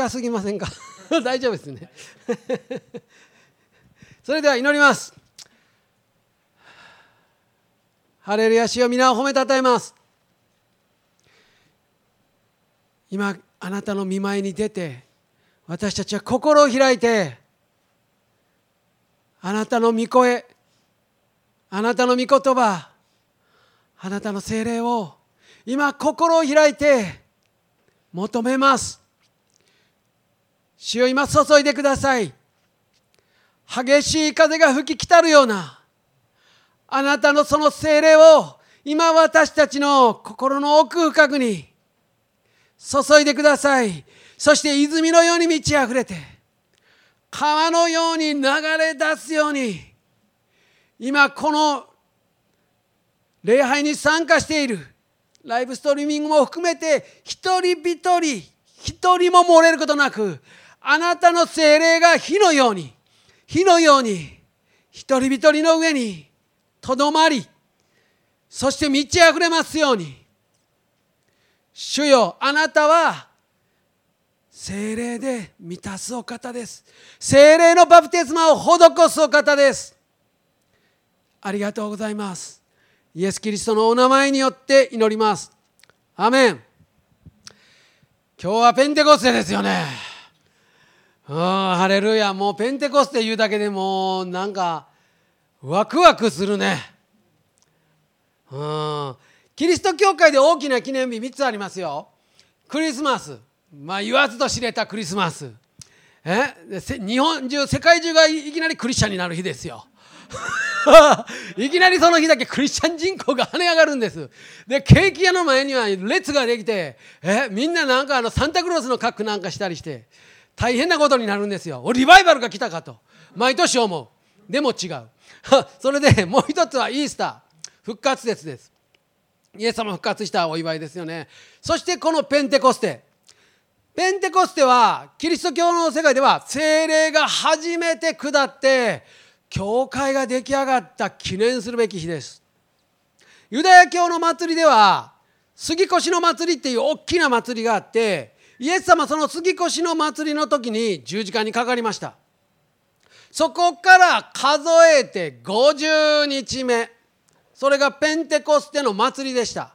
近すぎませんか？大丈夫ですね。それでは祈ります。ハレルヤ主を皆を褒めたたえます。今あなたの見舞いに出て私たちは心を開いてあなたの御声あなたの御言葉あなたの精霊を今心を開いて求めます。主を今注いでください。激しい風が吹き来たるようなあなたのその精霊を今私たちの心の奥深くに注いでください。そして泉のように満ち溢れて川のように流れ出すように今この礼拝に参加しているライブストリーミングも含めて一人一人一人も漏れることなくあなたの精霊が火のように火のように一人一人の上にとどまりそして満ち溢れますように。主よあなたは精霊で満たすお方です。精霊のバプテスマを施すお方です。ありがとうございます。イエス・キリストのお名前によって祈ります。アメン。今日はペンテコステですよね。うんハレルヤ。もうペンテコステ言うだけでもうなんかワクワクするね。うん。キリスト教会で大きな記念日3つありますよ。クリスマス。まあ言わずと知れたクリスマス。え？日本中世界中がいきなりクリスチャンになる日ですよ。いきなりその日だけクリスチャン人口が跳ね上がるんです。でケーキ屋の前には列ができてえ？みんななんかあのサンタクロースの格好なんかしたりして。大変なことになるんですよ。リバイバルが来たかと。毎年思う。でも違う。それでもう一つはイースター。復活節です。イエス様復活したお祝いですよね。そしてこのペンテコステ。ペンテコステはキリスト教の世界では精霊が初めて下って教会が出来上がった記念するべき日です。ユダヤ教の祭りでは杉越の祭りっていう大きな祭りがあってイエス様その杉越の祭りの時に十字架にかかりました。そこから数えて50日目。それがペンテコステの祭りでした。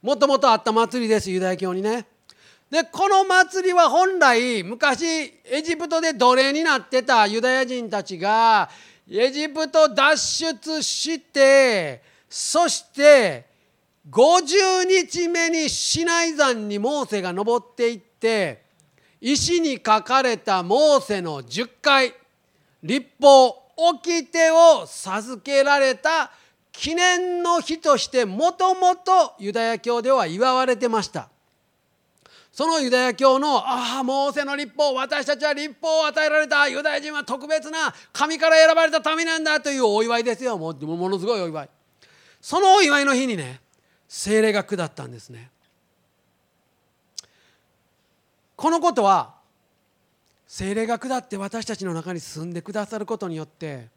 もともとあった祭りですユダヤ教にね。でこの祭りは本来昔エジプトで奴隷になってたユダヤ人たちがエジプト脱出してそして50日目にシナイ山にモーセが登っていってて石に書かれたモーセの10回立法掟を授けられた記念の日としてもともとユダヤ教では祝われてました。そのユダヤ教のああモーセの立法私たちは立法を与えられた。ユダヤ人は特別な神から選ばれた民なんだというお祝いですよ。もものすごいお祝い。そのお祝いの日にね精霊が下ったんですね。このことは精霊が下って私たちの中に住んでくださることによって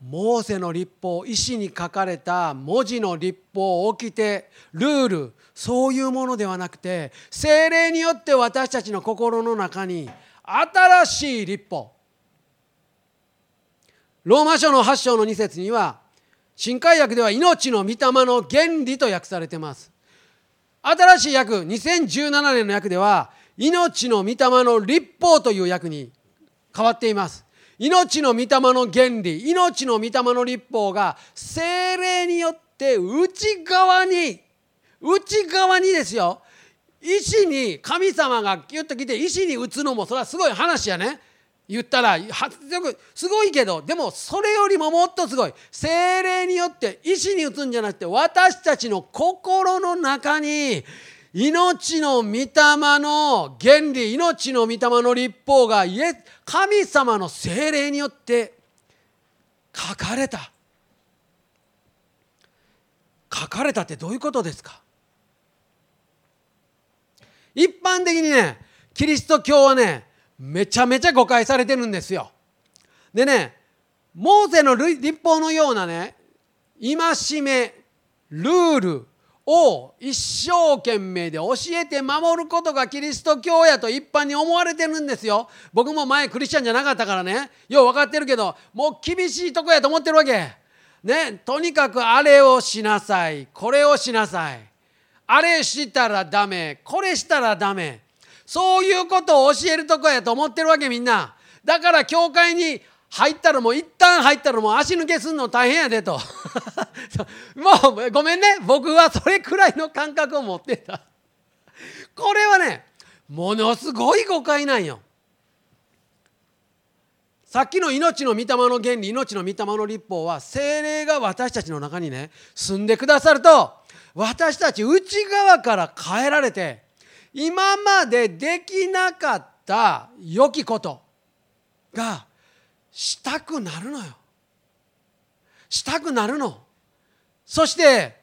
モーセの立法石に書かれた文字の立法掟ルールそういうものではなくて精霊によって私たちの心の中に新しい立法。ローマ書の8章の2節には新海訳では命の御霊の原理と訳されています。新しい訳2017年の訳では命の御霊の立法という訳に変わっています。命の御霊の原理命の御霊の立法が精霊によって内側に内側にですよ。石に神様がギュッと来て石に打つのもそれはすごい話やね。言ったらすごいけどでもそれよりももっとすごい。精霊によって石に打つんじゃなくて私たちの心の中に命の御霊の原理命の御霊の立法が神様の精霊によって書かれた書かれたってどういうことですか一般的にねキリスト教はねめちゃめちゃ誤解されてるんですよでねモーセの立法のようなね戒めルールを一生懸命で教えて守ることがキリスト教やと一般に思われてるんですよ。僕も前クリスチャンじゃなかったからね。よう分かってるけどもう厳しいとこやと思ってるわけ。ねとにかくあれをしなさい。これをしなさい。あれしたらダメ。これしたらダメ。そういうことを教えるとこやと思ってるわけみんな。だから教会に入ったらもう一旦入ったらもう足抜けすんの大変やでと。もうごめんね。僕はそれくらいの感覚を持ってた。これはねものすごい誤解なんよ。さっきの命の御霊の原理命の御霊の立法は精霊が私たちの中にね住んでくださると私たち内側から変えられて今までできなかった良きことがしたくなるのよ。したくなるの。そして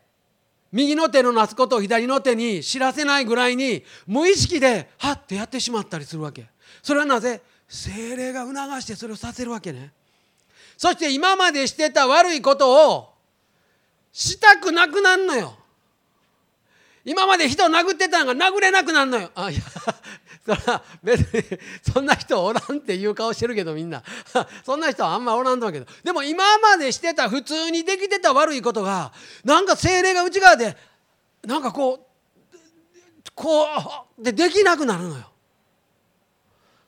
右の手のなすことを左の手に知らせないぐらいに無意識ではってやってしまったりするわけ。それはなぜ？精霊が促してそれをさせるわけね。そして今までしてた悪いことをしたくなくなるのよ。今まで人を殴ってたのが殴れなくなるのよ。あいやそら別にそんな人おらんっていう顔してるけどみんな そんな人はあんまおらんと思うけどでも今までしてた普通にできてた悪いことがなんか精霊が内側でなんかこうこうでできなくなるのよ。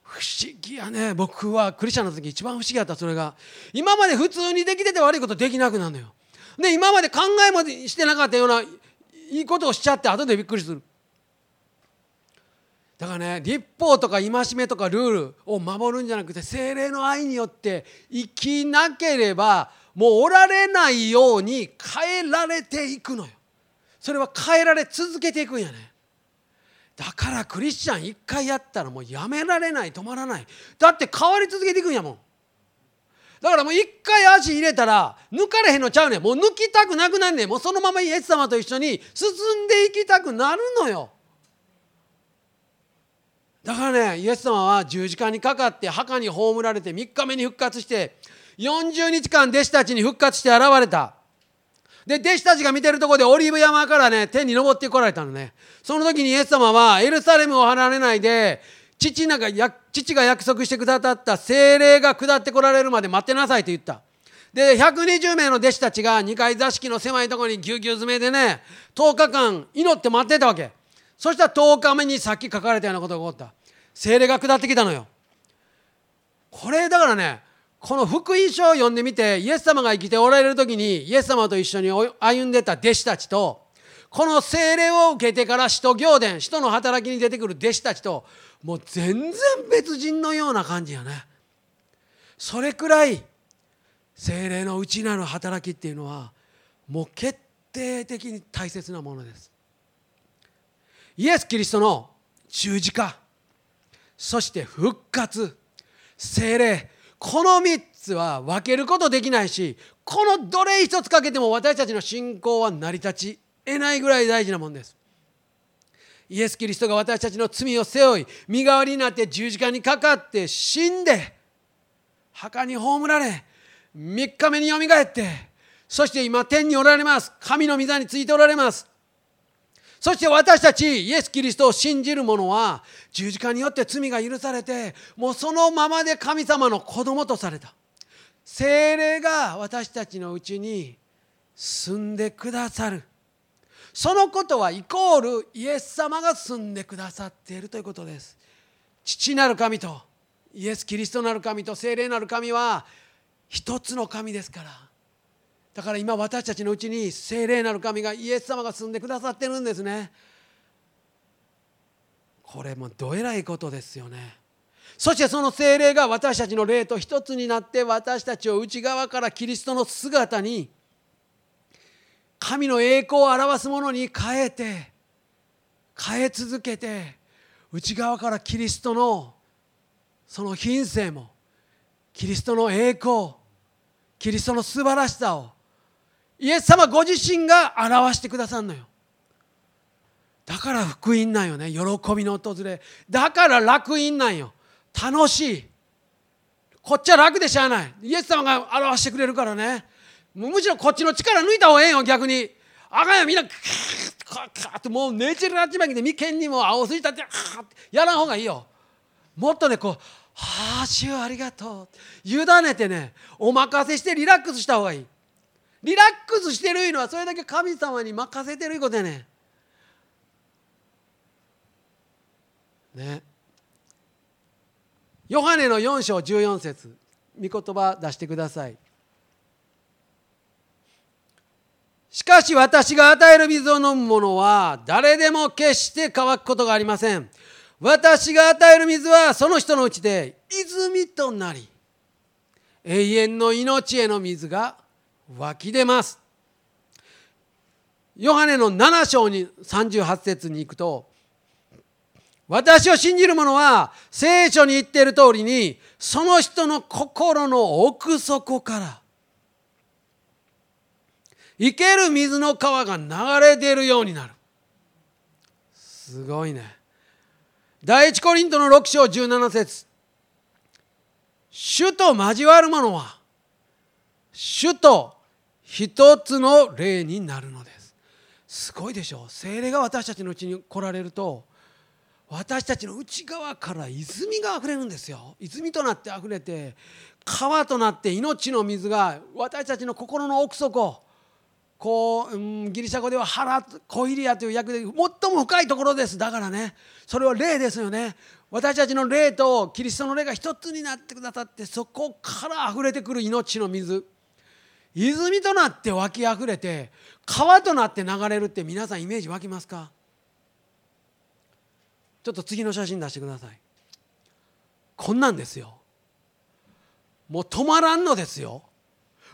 不思議やね僕はクリスチャンの時一番不思議やったそれが今まで普通にできてて悪いことできなくなるのよ。で今まで考えもしてなかったようないいことをしちゃって後でびっくりする。だからね立法とか戒めとかルールを守るんじゃなくて精霊の愛によって生きなければもうおられないように変えられていくのよ。それは変えられ続けていくんやね。だからクリスチャン一回やったらもうやめられない止まらない。だって変わり続けていくんやもん。だからもう一回足入れたら抜かれへんのちゃうねん。もう抜きたくなくなんねん。もうそのままイエス様と一緒に進んでいきたくなるのよ。だからねイエス様は十字架にかかって墓に葬られて3日目に復活して40日間弟子たちに復活して現れた。で弟子たちが見てるとこでオリーブ山からね天に登ってこられたのね。その時にイエス様はエルサレムを離れないで父が父が約束してくださった精霊が下ってこられるまで待ってなさいと言った。で120名の弟子たちが2階座敷の狭いところにぎゅうぎゅう詰めでね10日間祈って待ってたわけ。そしたら10日目にさっき書かれたようなことが起こった。精霊が下ってきたのよ。これだからねこの福音書を読んでみてイエス様が生きておられる時にイエス様と一緒に歩んでた弟子たちとこの精霊を受けてから使徒行伝使徒の働きに出てくる弟子たちともう全然別人のような感じやね。それくらい精霊の内なる働きっていうのはもう決定的に大切なものです。イエス・キリストの十字架。そして復活。精霊。この3つは分けることできないしこのどれ一つかけても私たちの信仰は成り立ち得ないぐらい大事なもんです。イエス・キリストが私たちの罪を背負い身代わりになって十字架にかかって死んで墓に葬られ3日目によみがえってそして今天におられます。神の御座についておられます。そして私たちイエス・キリストを信じる者は十字架によって罪が許されてもうそのままで神様の子供とされた。精霊が私たちのうちに住んでくださる。そのことはイコールイエス様が住んでくださっているということです。父なる神とイエス・キリストなる神と精霊なる神は一つの神ですから。だから今私たちのうちに聖霊なる神がイエス様が住んでくださってるんですね。これもどえらいことですよね。そしてその精霊が私たちの霊と一つになって私たちを内側からキリストの姿に神の栄光を表すものに変えて変え続けて内側からキリストのその品性もキリストの栄光キリストの素晴らしさをイエス様ご自身が表してくださるのよ。だから福音なんよね。喜びの訪れ。だから楽園なんよ。楽しい。こっちは楽でしゃあない。イエス様が表してくれるからね。むしろこっちの力抜いた方がええよ逆に。あかんよ。みんなこカカってもうねちるなっちまきで眉間にも青筋立ってあってやらん方がいいよ。もっとねこう「はあ主ありがとう」委ねてねお任せしてリラックスした方がいい。リラックスしてるいうのはそれだけ神様に任せてるいうことやねん。ね。ヨハネの4章14節御言葉出してください。しかし私が与える水を飲む者は誰でも決して乾くことがありません。私が与える水はその人のうちで泉となり永遠の命への水が湧き出ます。ヨハネの7章に38節に行くと私を信じる者は聖書に言っている通りにその人の心の奥底から生ける水の川が流れ出るようになる。すごいね。第一コリントの6章17節主と交わる者は主と一つの霊になるのです。すごいでしょう。精霊が私たちのうちに来られると私たちの内側から泉があふれるんですよ。泉となってあふれて川となって命の水が私たちの心の奥底こう、うん、ギリシャ語では腹コイリアという訳で最も深いところです。だからねそれは霊ですよね。私たちの霊とキリストの霊が一つになってくださってそこから溢れてくる命の水。泉となって湧き溢れて川となって流れるって皆さんイメージ湧きますか？ちょっと次の写真出してください。こんなんですよ。もう止まらんのですよ。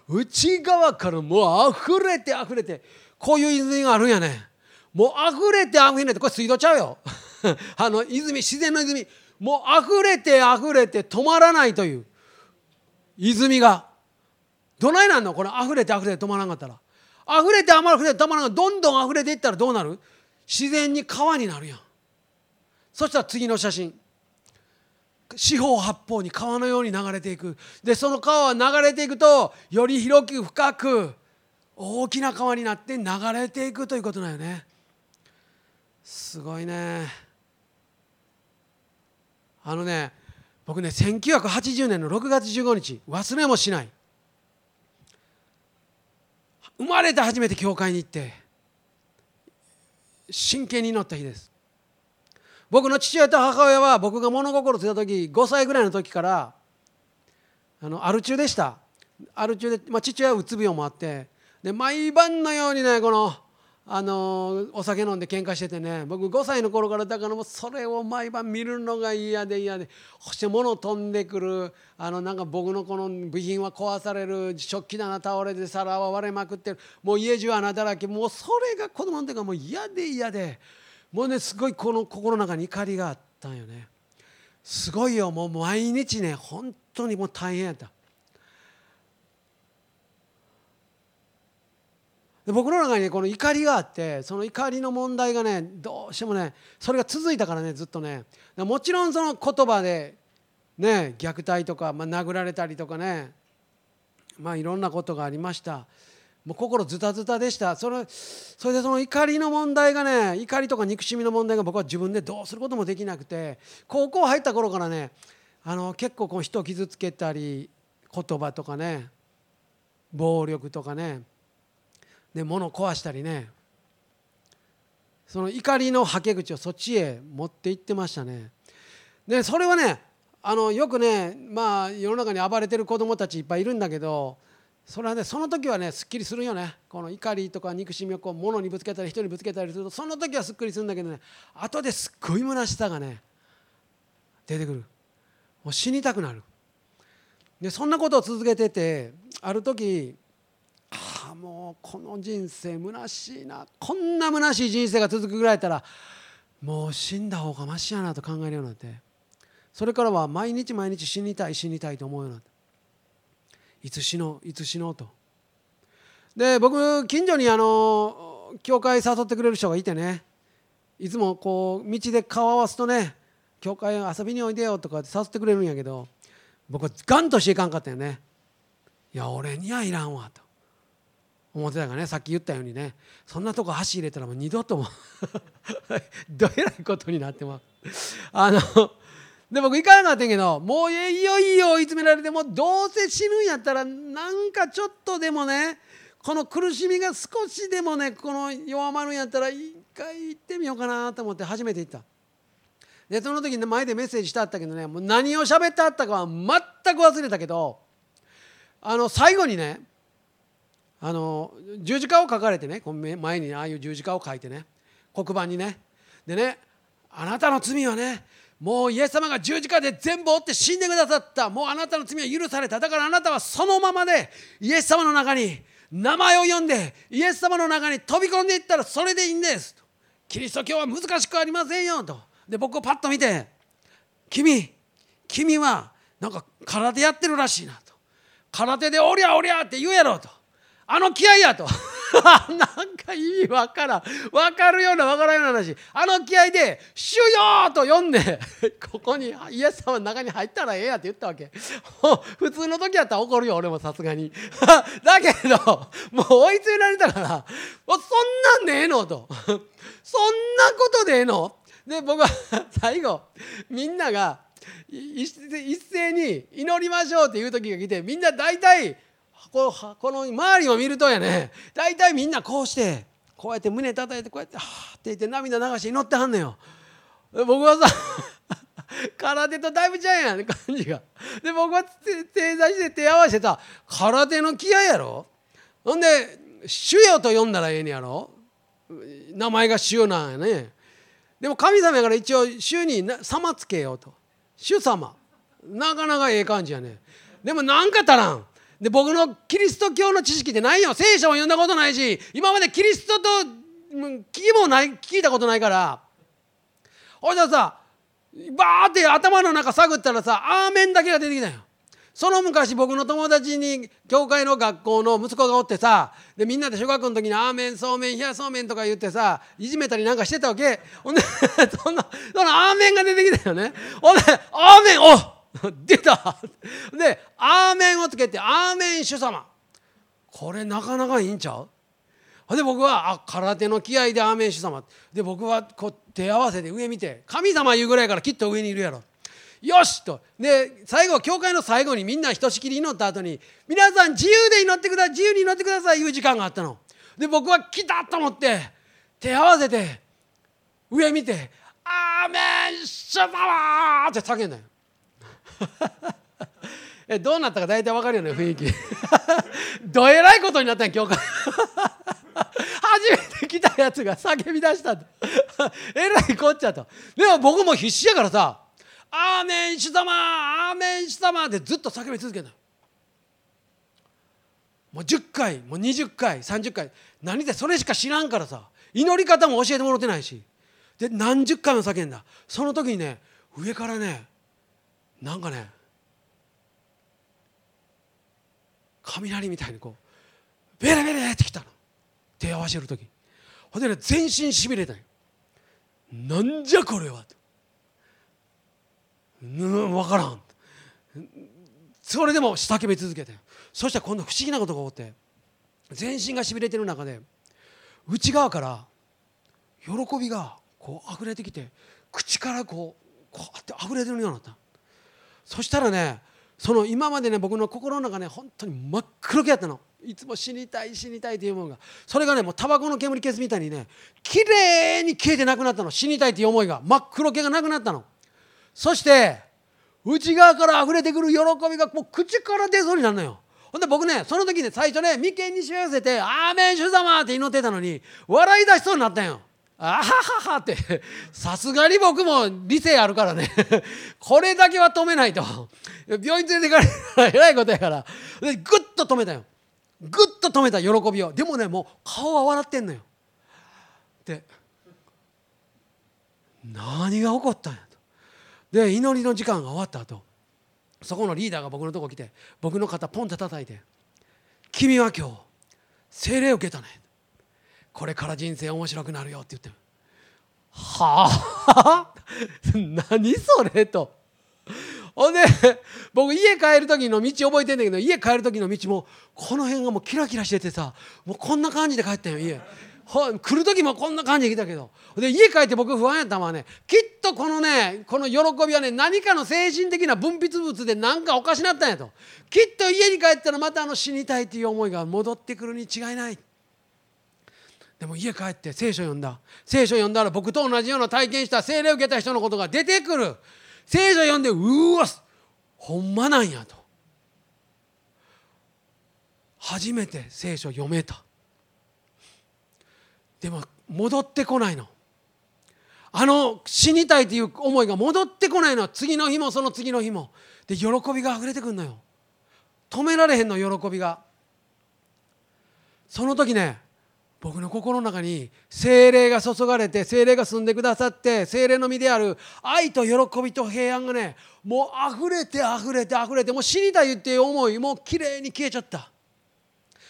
内側からもう溢れて溢れてこういう泉があるんやね。もう溢れて溢れてこれ水道ちゃうよ。あの泉自然の泉。もう溢れて溢れて止まらないという泉がどないなんの？これ溢れて溢れて止まらなかったら。溢れて溢れて止まらなかったどんどん溢れていったらどうなる？自然に川になるやん。そしたら次の写真。四方八方に川のように流れていく。でその川は流れていくとより広く深く大きな川になって流れていくということだよね。すごいね。あのね僕ね1980年の6月15日忘れもしない。生まれて初めて教会に行って真剣に祈った日です。僕の父親と母親は僕が物心ついた時5歳ぐらいの時からあのアル中でした。アル中で、まあ、父親はうつ病もあってで毎晩のようにねこのあのお酒飲んで喧嘩しててね僕5歳の頃からだからもうそれを毎晩見るのが嫌で嫌でそして物飛んでくるあのなんか僕のこの部品は壊される食器棚倒れて皿は割れまくってるもう家中穴だらけもうそれが子供の時からもう嫌で嫌で。もうねすごいこの心の中に怒りがあったんよねすごいよもう毎日ね本当にもう大変やったで僕の中にねこの怒りがあってその怒りの問題がねどうしてもねそれが続いたからねずっとね。もちろんその言葉でね虐待とか、まあ、殴られたりとかねまあいろんなことがありました。もう心ズタズタでした。それそれでその怒りの問題がね怒りとか憎しみの問題が僕は自分でどうすることもできなくて高校入った頃からねあの結構こう人を傷つけたり言葉とかね暴力とかねで物を壊したりね。その怒りのはけ口をそっちへ持っていってましたね。でそれはねあのよくねまあ世の中に暴れてる子どもたちいっぱいいるんだけどそれはねその時はねすっきりするよね。この怒りとか憎しみをこう物にぶつけたり人にぶつけたりするとその時はすっきりするんだけどね後ですっごい虚しさがね出てくる。もう死にたくなる。でそんなことを続けててある時もうこの人生虚しいな。こんな虚しい人生が続くぐらいやったらもう死んだ方がましやなと考えるようになって。それからは毎日毎日死にたい死にたいと思うようになって。いつ死のういつ死のうと。で僕近所にあの教会誘ってくれる人がいてね。いつもこう道で顔合わすとね教会遊びにおいでよとかって誘ってくれるんやけど僕はガンとしていかんかったよね。いや俺にはいらんわと。思ってたかねさっき言ったようにねそんなとこ箸入れたらもう二度とも どえらいことになってますあので僕行かなかったけどもういよいよ追い詰められてもうどうせ死ぬんやったらなんかちょっとでもねこの苦しみが少しでもねこの弱まるんやったら一回行ってみようかなと思って初めて行った。でその時に前でメッセージしてあったけどねもう何を喋ってあったかは全く忘れたけどあの最後にねあの十字架を書かれてね前にああいう十字架を書いてね黒板にね。でねあなたの罪はねもうイエス様が十字架で全部負って死んでくださった。もうあなたの罪は許された。だからあなたはそのままでイエス様の中に名前を呼んでイエス様の中に飛び込んでいったらそれでいいんです。とキリスト教は難しくありませんよと。で僕をパッと見て「君君はなんか空手やってるらしいな」と「空手でおりゃおりゃ」って言うやろと。あの気合やと なんか意味わからん分かるような分からんような話あの気合で「主よ!」と呼んで ここにイエス様の中に入ったらええやって言ったわけ普通の時やったら怒るよ俺もさすがに だけどもう追い詰められたから「そんなんでええの?」と「そんなことでええの?」で僕は最後みんなが一斉に祈りましょうっていう時が来てみんな大体ここの周りを見るとやね大体みんなこうしてこうやって胸叩いてこうやってはあって言って涙流して祈ってはんのよ。僕はさ 空手とだいぶちゃうやん感じが。で僕は正座して手合わせた空手の気合やろ？ほんで「主よ」と呼んだらええねやろ？名前が主なんやね。でも神様やから一応主に「様」つけようと「主様」なかなかええ感じやね。でもなんか足らん。で僕のキリスト教の知識ってないよ。聖書も読んだことないし今までキリストと聞きもない聞いたことないから。ほいでさバーって頭の中探ったらさ「アーメン」だけが出てきたよ。その昔僕の友達に教会の学校の息子がおってさでみんなで小学校の時に「アーメンそうめん冷やそうめん」とか言ってさいじめたりなんかしてたわけ。ほんでそのそのアーメンが出てきたよね。ほんで「アーメンおっ 出た。で「アーメン」をつけて「アーメン主様」これなかなかいいんちゃう？で僕はあ空手の気合でアーメン主様。で僕はこう手合わせて上見て神様言うぐらいからきっと上にいるやろ。よしと。で最後教会の最後にみんなひとしきり祈った後に皆さん自由で祈ってください自由に祈ってくださいいう時間があったの。で僕は来たと思って手合わせて上見て「アーメン主様!」って叫んだよ。えどうなったか大体わかるよね雰囲気。どえらいことになったん教会。初めて来たやつが叫び出したえらいこっちゃと。でも僕も必死やからさ「アーメン主様アーメン主様」ってずっと叫び続けたもう10回もう20回30回何でそれしか知らんからさ祈り方も教えてもらってないし。で何十回も叫んだ。その時にね上からねなんかね雷みたいにこうベレベレってきたの。手合わせる時。ほんでね全身しびれたよ。なんじゃこれはと。うん分からん。それでも叫び続けて。そしたら今度不思議なことが起こって。全身がしびれてる中で内側から喜びがこう溢れてきて口からこうこうやって溢れてるようになった。そしたらねその今までね僕の心の中ね本当に真っ黒けやったの。いつも死にたい死にたいというものが。それがねもうタバコの煙消すみたいにね綺麗に消えてなくなったの。死にたいという思いが。真っ黒けがなくなったの。そして内側から溢れてくる喜びがもう口から出そうになるのよ。ほんで僕ねその時ね最初ね眉間にしわ寄せて「アーメン主様」って祈ってたのに笑い出しそうになったんよ。あはははってさすがに僕も理性あるからね。これだけは止めないと。病院連れてかれたらえらいことやから。でグッと止めたよ。グッと止めた喜びを。でもねもう顔は笑ってんのよ。で何が起こったんやと。で祈りの時間が終わった後そこのリーダーが僕のとこ来て僕の肩ポンって叩いて「君は今日精霊を受けたね」これから人生面白くなるよって言ってはあ？何それと。ほんで僕家帰る時の道覚えてんだけど家帰る時の道もこの辺がもうキラキラしててさもうこんな感じで帰ったよ家。来る時もこんな感じで来たけど。で家帰って僕不安やったのはねきっとこのねこの喜びはね何かの精神的な分泌物で何かおかしなったんやと。きっと家に帰ったらまたあの死にたいっていう思いが戻ってくるに違いない。でも家帰って聖書読んだ。聖書読んだら僕と同じような体験した聖霊を受けた人のことが出てくる。聖書読んでうわほんまなんやと。初めて聖書読めた。でも戻ってこないの。あの死にたいという思いが戻ってこないの。次の日もその次の日も。で喜びが溢れてくるのよ。止められへんの喜びが。その時ね僕の心の中に精霊が注がれて精霊が住んでくださって精霊の身である愛と喜びと平安がねもう溢れて溢れて溢れてもう死にたいっていう思いもうきれいに消えちゃった。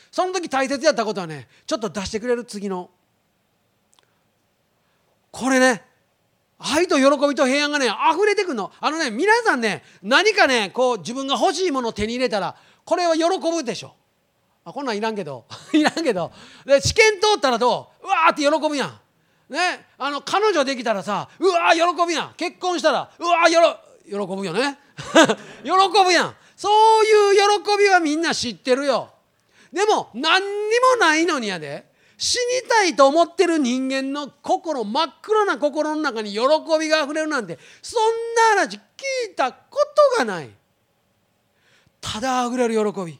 その時大切やったことはねちょっと出してくれる次の。これね愛と喜びと平安がね溢れてくるの。あのね皆さんね何かねこう自分が欲しいものを手に入れたらこれは喜ぶでしょ。あこんなんいらんけど。いらんけど。で試験通ったらどう？うわーって喜ぶやん。ね？あの彼女できたらさうわー喜ぶやん。結婚したらうわーよろ喜ぶよね。喜ぶやん。そういう喜びはみんな知ってるよ。でも何にもないのにやで。死にたいと思ってる人間の心真っ黒な心の中に喜びがあふれるなんてそんな話聞いたことがない。ただあふれる喜び。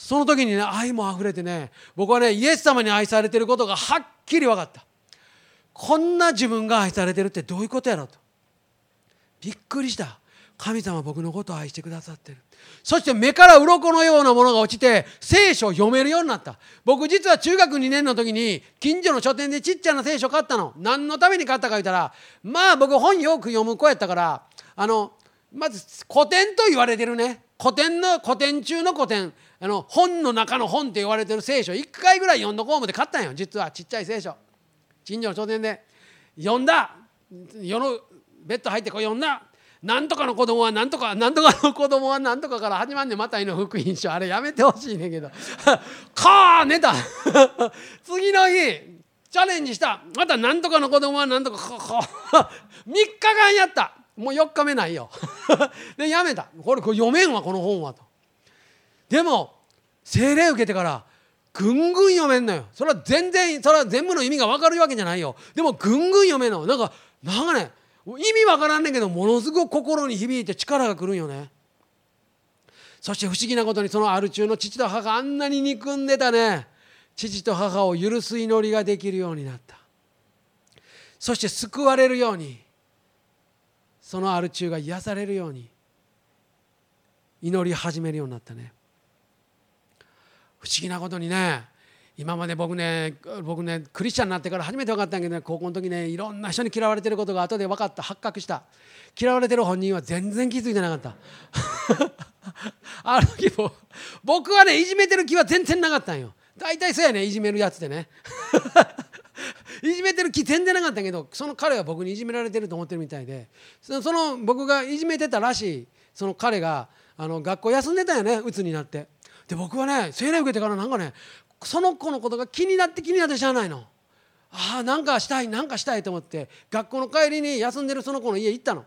その時にね愛もあふれてね僕はねイエス様に愛されてることがはっきり分かった。こんな自分が愛されてるってどういうことやろと。びっくりした。神様僕のことを愛してくださってる。そして目から鱗のようなものが落ちて聖書を読めるようになった。僕実は中学2年の時に近所の書店でちっちゃな聖書買ったの。何のために買ったか言ったらまあ僕本よく読む子やったからあのまず古典と言われてるね。古典の古典中の古典。あの本の中の本って言われてる聖書。1回ぐらい読んどこう思って買ったんよ。実はちっちゃい聖書。近所の書店で。読んだ。世のベッド入ってこう読んだ。なんとかの子供はなんとかなんとかの子供はなんとかから始まんねん。またいの福音書。あれやめてほしいねんけど。かあ寝た。次の日チャレンジした。またなんとかの子供はなんとか3 日間やった。もう4日目ないよ。でやめた。これこれ読めんわこの本はと。でも精霊受けてからぐんぐん読めんのよ。それは全然それは全部の意味が分かるわけじゃないよ。でもぐんぐん読めんの。なんかなんかね意味わからんねんけどものすごく心に響いて力がくるんよね。そして不思議なことにそのアル中の父と母があんなに憎んでたね。父と母を許す祈りができるようになった。そして救われるようにそのアル中が癒されるように祈り始めるようになったね。不思議なことにね今まで僕ね僕ねクリスチャンになってから初めて分かったんやけど、ね、高校の時ねいろんな人に嫌われてることが後で分かった。発覚した。嫌われてる本人は全然気づいてなかった。あの時も僕はねいじめてる気は全然なかったんよ。大体そうやねいじめるやつでね。いじめてる気全然なかったけどその彼は僕にいじめられてると思ってるみたいでその僕がいじめてたらしいその彼があの学校休んでたよね鬱になって。で僕はね精霊受けてからなんかねその子のことが気になって気になってしゃあないの。ああなんかしたいなんかしたいと思って学校の帰りに休んでるその子の家行ったの。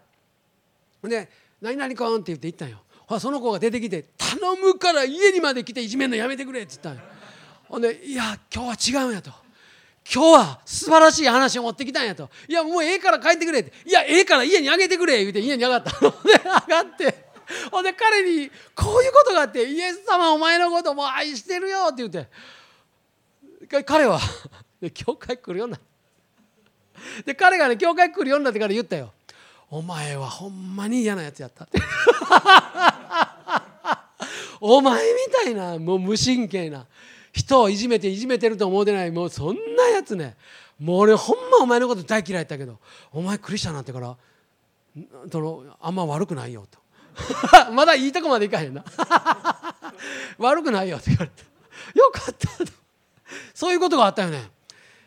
で「何々くん」って言って行ったんよ。ほらその子が出てきて「頼むから家にまで来ていじめんのやめてくれ」って言ったんよ。ほんで「いや今日は違うんや」と。今日は素晴らしい話を持ってきたんやと。いやもうええから帰ってくれって。いやええから家にあげてくれ。言うて家に上がった。ので上がって。ほんで彼にこういうことがあって。イエス様お前のことも愛してるよって言って。彼は。教会来るようになで彼がね教会来るようになってから言ったよ。お前はほんまに嫌なやつやった。お前みたいなもう無神経な。人をいじめていじめてると思うてないもうそんなやつね。もう俺ほんまお前のこと大嫌いやったけどお前クリスチャンなってからそのあんま悪くないよと。まだいいとこまでいかへんな。悪くないよって言われた。よかったと。そういうことがあったよね。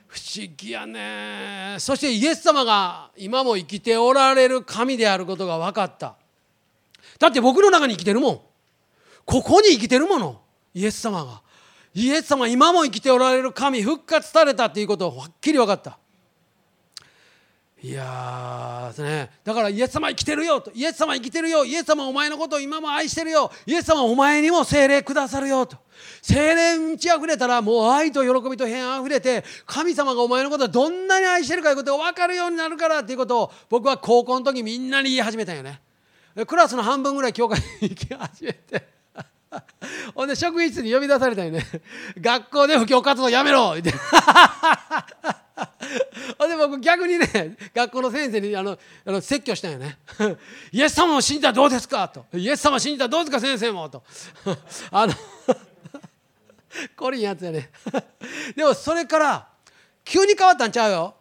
不思議やね。そしてイエス様が今も生きておられる神であることが分かった。だって僕の中に生きてるもん。ここに生きてるもの。イエス様が。イエス様今も生きておられる神復活されたっていうことをはっきり分かった。いやーねだからイエス様生きてるよと。イエス様生きてるよ。イエス様お前のことを今も愛してるよ。イエス様お前にも精霊くださるよと。精霊に満ち溢れたらもう愛と喜びと平安あふれて神様がお前のことをどんなに愛してるかということが分かるようになるからっていうことを僕は高校の時みんなに言い始めたんよね。クラスの半分ぐらい教会に行き始めて。ほんで職員室に呼び出されたよね。学校で布教活動やめろ! って。ほんで僕逆にね学校の先生にあのあの説教したんよね。イエス様を信じたらどうですか?と。イエス様を信じたらどうですか先生も?と。あのこれいいやつやね。でもそれから急に変わったんちゃうよ。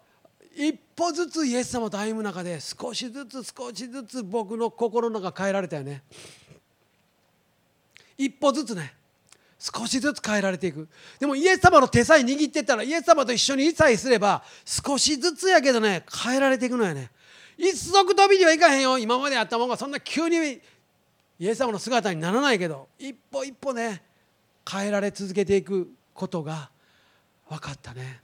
一歩ずつイエス様と歩む中で少しずつ少しずつ僕の心の中変えられたよね。一歩ずつね少しずつ変えられていく。でもイエス様の手さえ握ってたらイエス様と一緒に一切すれば少しずつやけどね変えられていくのよね。一足飛びにはいかへんよ。今まであったもんがそんな急にイエス様の姿にならないけど一歩一歩ね変えられ続けていくことが分かったね。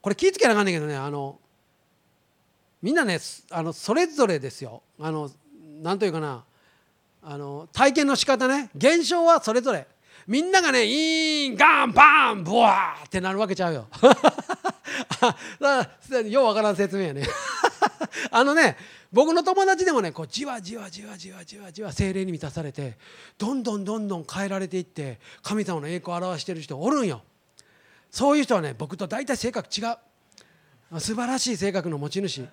これ気ぃつけなあかんねんけどねあのみんなねあのそれぞれですよ。あのなんというかなあの体験の仕方ね。現象はそれぞれ。みんながねイーンガンバンブワーってなるわけちゃうよ。ようわからん説明やね。あのね僕の友達でもねこうじわじわじわじわじわじわ精霊に満たされてどんどんどんどん変えられていって神様の栄光を表してる人おるんよ。そういう人はね僕と大体性格違う。素晴らしい性格の持ち主。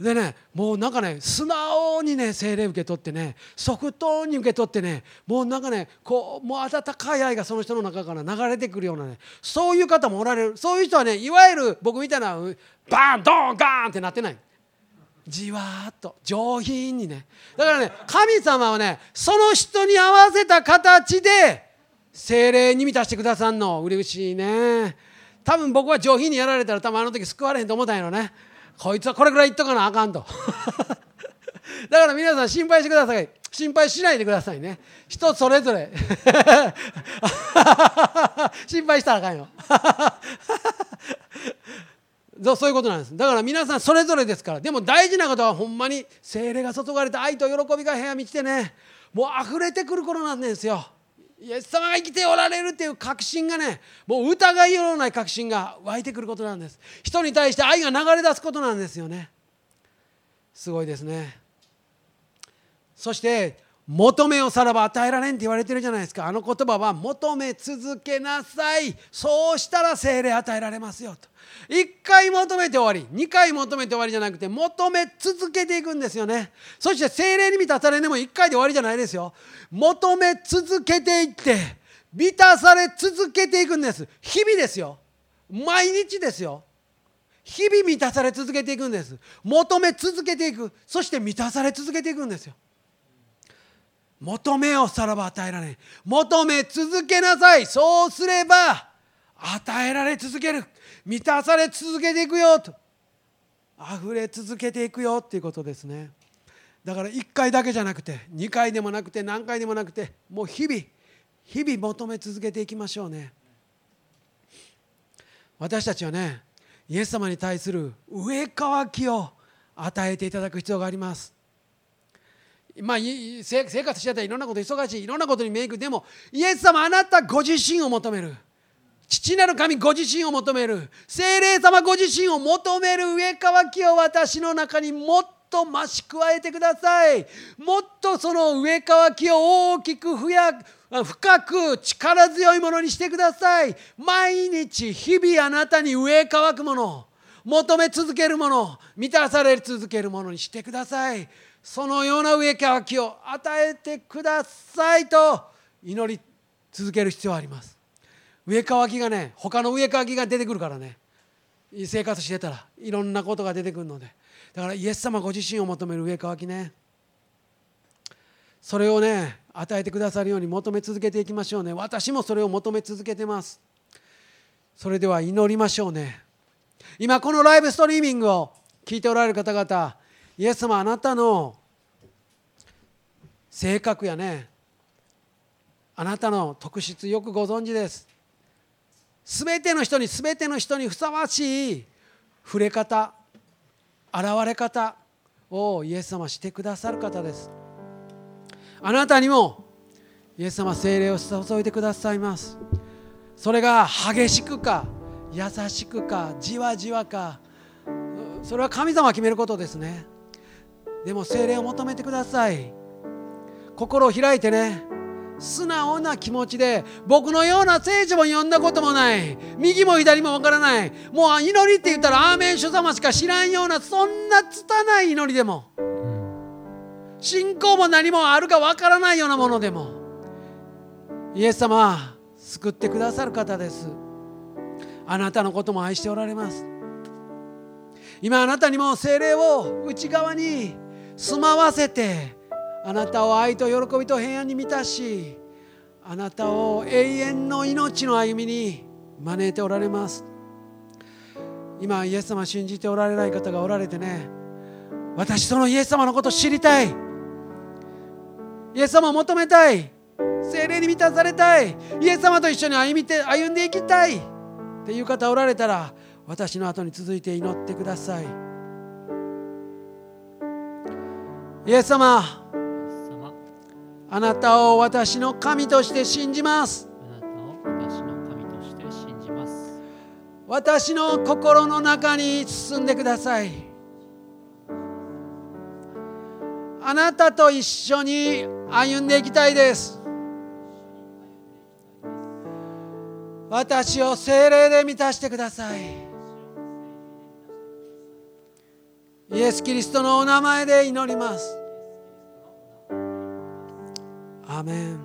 でねもうなんかね素直にね精霊受け取ってね即答に受け取ってねもうなんかねこうもう温かい愛がその人の中から流れてくるようなねそういう方もおられる。そういう人はねいわゆる僕みたいなバーンドーンガーンってなってない。じわーっと上品にね。だからね神様はねその人に合わせた形で精霊に満たしてくださんの。嬉しいね。多分僕は上品にやられたら多分あの時救われへんと思ったんやろね。こいつはこれぐらい言っとかなあかんと。だから皆さん心配してください。心配しないでくださいね。人それぞれ。心配したらあかんよ。そういうことなんです。だから皆さんそれぞれですから。でも大事なことはほんまに精霊が注がれた愛と喜びが部屋満ちてね。もう溢れてくる頃なんですよ。イエス様が生きておられるという確信がねもう疑いようのない確信が湧いてくることなんです。人に対して愛が流れ出すことなんですよね。すごいですね。そして求めをさらば与えられんって言われてるじゃないですか。あの言葉は求め続けなさい。そうしたら精霊与えられますよと。1回求めて終わり2回求めて終わりじゃなくて求め続けていくんですよね。そして精霊に満たされでも1回で終わりじゃないですよ。求め続けていって満たされ続けていくんです。日々ですよ。毎日ですよ。日々満たされ続けていくんです。求め続けていく。そして満たされ続けていくんですよ。求めをさらば与えられ求め続けなさい。そうすれば与えられ続ける。満たされ続けていくよと。溢れ続けていくよっていうことですね。だから1回だけじゃなくて2回でもなくて何回でもなくてもう日々日々求め続けていきましょうね。私たちはねイエス様に対する上乾きを与えていただく必要があります。まあ、生活してたらいろんなこと忙しいいろんなことにメイクでもイエス様あなたご自身を求める。父なる神ご自身を求める。精霊様ご自身を求める上乾きを私の中にもっと増し加えてください。もっとその上乾きを大きくふや深く力強いものにしてください。毎日日々あなたに上乾くもの。求め続けるもの。満たされ続けるものにしてください。そのような上乾きを与えてくださいと祈り続ける必要があります。上乾きがね他の上乾きが出てくるからね。生活してたらいろんなことが出てくるので。だからイエス様ご自身を求める上乾きね。それをね与えてくださるように求め続けていきましょうね。私もそれを求め続けてます。それでは祈りましょうね。今このライブストリーミングを聞いておられる方々イエス様あなたの性格やねあなたの特質よくご存知です。全ての人に全ての人にふさわしい触れ方現れ方をイエス様してくださる方です。あなたにもイエス様精霊を注いでくださいます。それが激しくか優しくかじわじわかそれは神様が決めることですね。でも精霊を求めてください。心を開いてね。素直な気持ちで僕のような聖書も読んだこともない。右も左もわからない。もう祈りって言ったらアーメン主様しか知らんようなそんな拙い祈りでも。信仰も何もあるかわからないようなものでも。イエス様救ってくださる方です。あなたのことも愛しておられます。今あなたにも精霊を内側に住まわせてあなたを愛と喜びと平安に満たしあなたを永遠の命の歩みに招いておられます。今イエス様信じておられない方がおられてね私そのイエス様のこと知りたい。イエス様を求めたい。精霊に満たされたい。イエス様と一緒に歩みて歩んでいきたい。っていう方おられたら私の後に続いて祈ってください。イエス様。あなたを私の神として信じます。私の心の中に進んでください。あなたと一緒に歩んでいきたいです。私を精霊で満たしてくださいイエス・キリストのお名前で祈りますアメン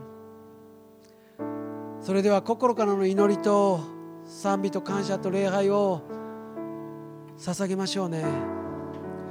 それでは心からの祈りと賛美と感謝と礼拝を捧げましょうね。